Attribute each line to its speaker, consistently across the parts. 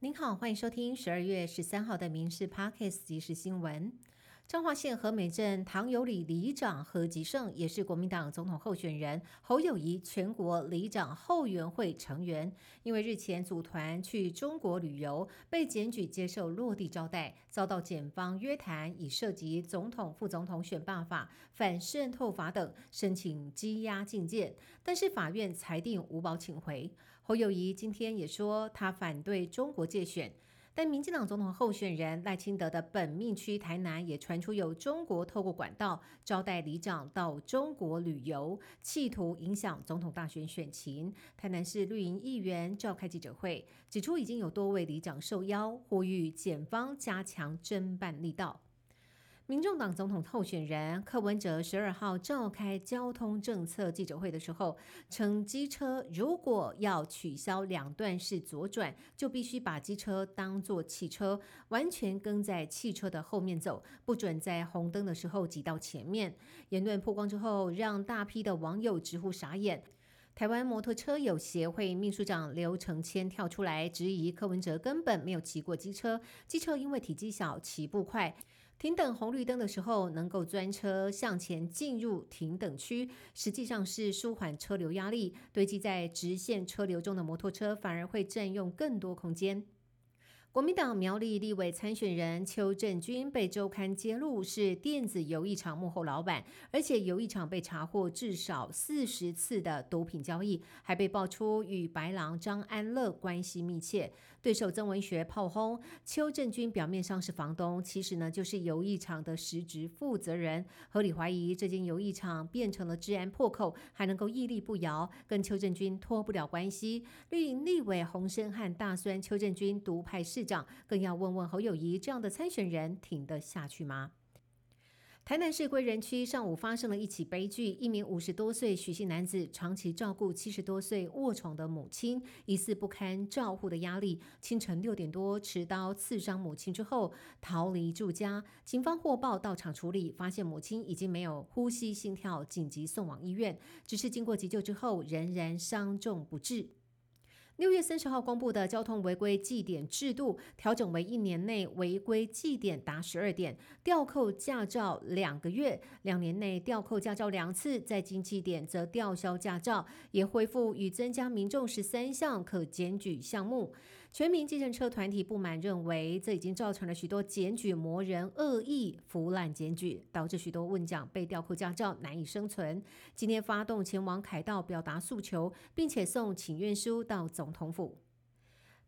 Speaker 1: 您好，欢迎收听十二月十三号的《民事 Parkes》即时新闻。彰化县和美镇唐有里里长何吉胜也是国民党总统候选人侯友谊全国里长后援会成员，因为日前组团去中国旅游，被检举接受落地招待，遭到检方约谈，以涉及总统、副总统选罢法、反渗透法等，申请羁押禁见，但是法院裁定无保请回。侯友谊今天也说，他反对中国借选。但民进党总统候选人赖清德的本命区台南也传出有中国透过管道招待里长到中国旅游，企图影响总统大选选情。台南市绿营议员召开记者会，指出已经有多位里长受邀，呼吁检方加强侦办力道。民众党总统候选人柯文哲十二号召开交通政策记者会的时候，称机车如果要取消两段式左转，就必须把机车当作汽车，完全跟在汽车的后面走，不准在红灯的时候挤到前面。言论曝光之后，让大批的网友直呼傻眼。台湾摩托车友协会秘书长刘成谦跳出来质疑柯文哲根本没有骑过机车，机车因为体积小，起步快。停等红绿灯的时候，能够专车向前进入停等区，实际上是舒缓车流压力。堆积在直线车流中的摩托车，反而会占用更多空间。国民党苗栗立委参选人邱正军被周刊揭露是电子游艺场幕后老板，而且游艺场被查获至少四十次的毒品交易，还被爆出与白狼张安乐关系密切。对手曾文学炮轰邱正军，表面上是房东，其实呢就是游艺场的实职负责人。合理怀疑这间游艺场变成了治安破口，还能够屹立不摇，跟邱正军脱不了关系。绿营立委洪生汉大酸邱正军独派长更要问问侯友谊这样的参选人挺得下去吗？台南市归仁区上午发生了一起悲剧，一名五十多岁许姓男子长期照顾七十多岁卧床的母亲，疑似不堪照护的压力，清晨六点多持刀刺伤母亲之后逃离住家。警方获报到场处理，发现母亲已经没有呼吸、心跳，紧急送往医院，只是经过急救之后仍然伤重不治。六月三十号公布的交通违规记点制度调整为一年内违规记点达十二点，吊扣驾照两个月；两年内吊扣驾照两次，在经记点则吊销驾照，也恢复与增加民众十三项可检举项目。全民计程车团体不满，认为这已经造成了许多检举魔人恶意腐烂检举，导致许多问奖被吊扣驾照难以生存。今天发动前往凯道表达诉求，并且送请愿书到总统府。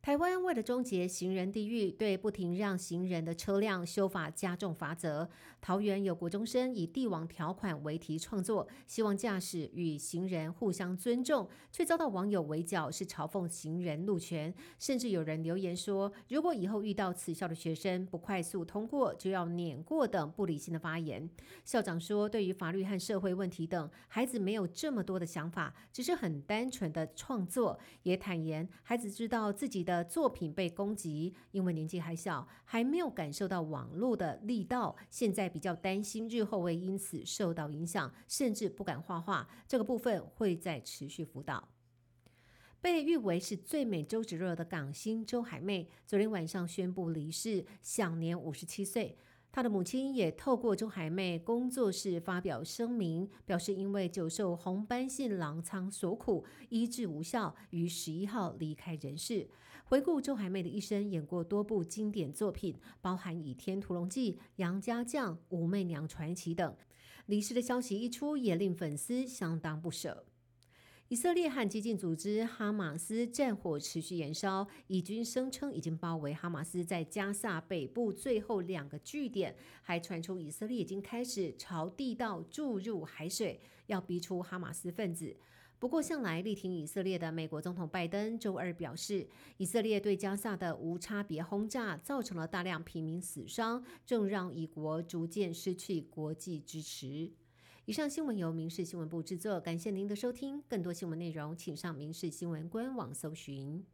Speaker 1: 台湾为了终结行人地狱，对不停让行人的车辆修法加重罚则。桃园有国中生以帝王条款为题创作，希望驾驶与行人互相尊重，却遭到网友围剿，是嘲讽行人路权。甚至有人留言说，如果以后遇到此校的学生不快速通过，就要碾过等不理性的发言。校长说，对于法律和社会问题等，孩子没有这么多的想法，只是很单纯的创作。也坦言，孩子知道自己的。作品被攻击，因为年纪还小，还没有感受到网络的力道。现在比较担心日后会因此受到影响，甚至不敢画画。这个部分会再持续辅导。被誉为是最美周芷若的港星周海媚，昨天晚上宣布离世，享年五十七岁。他的母亲也透过周海媚工作室发表声明，表示因为久受红斑性狼疮所苦，医治无效，于十一号离开人世。回顾周海媚的一生，演过多部经典作品，包含《倚天屠龙记》《杨家将》《武媚娘传奇》等。离世的消息一出，也令粉丝相当不舍。以色列和激进组织哈马斯战火持续延烧，以军声称已经包围哈马斯在加萨北部最后两个据点，还传出以色列已经开始朝地道注入海水，要逼出哈马斯分子。不过，向来力挺以色列的美国总统拜登周二表示，以色列对加萨的无差别轰炸造成了大量平民死伤，正让以国逐渐失去国际支持。以上新闻由民事新闻部制作，感谢您的收听。更多新闻内容，请上民事新闻官网搜寻。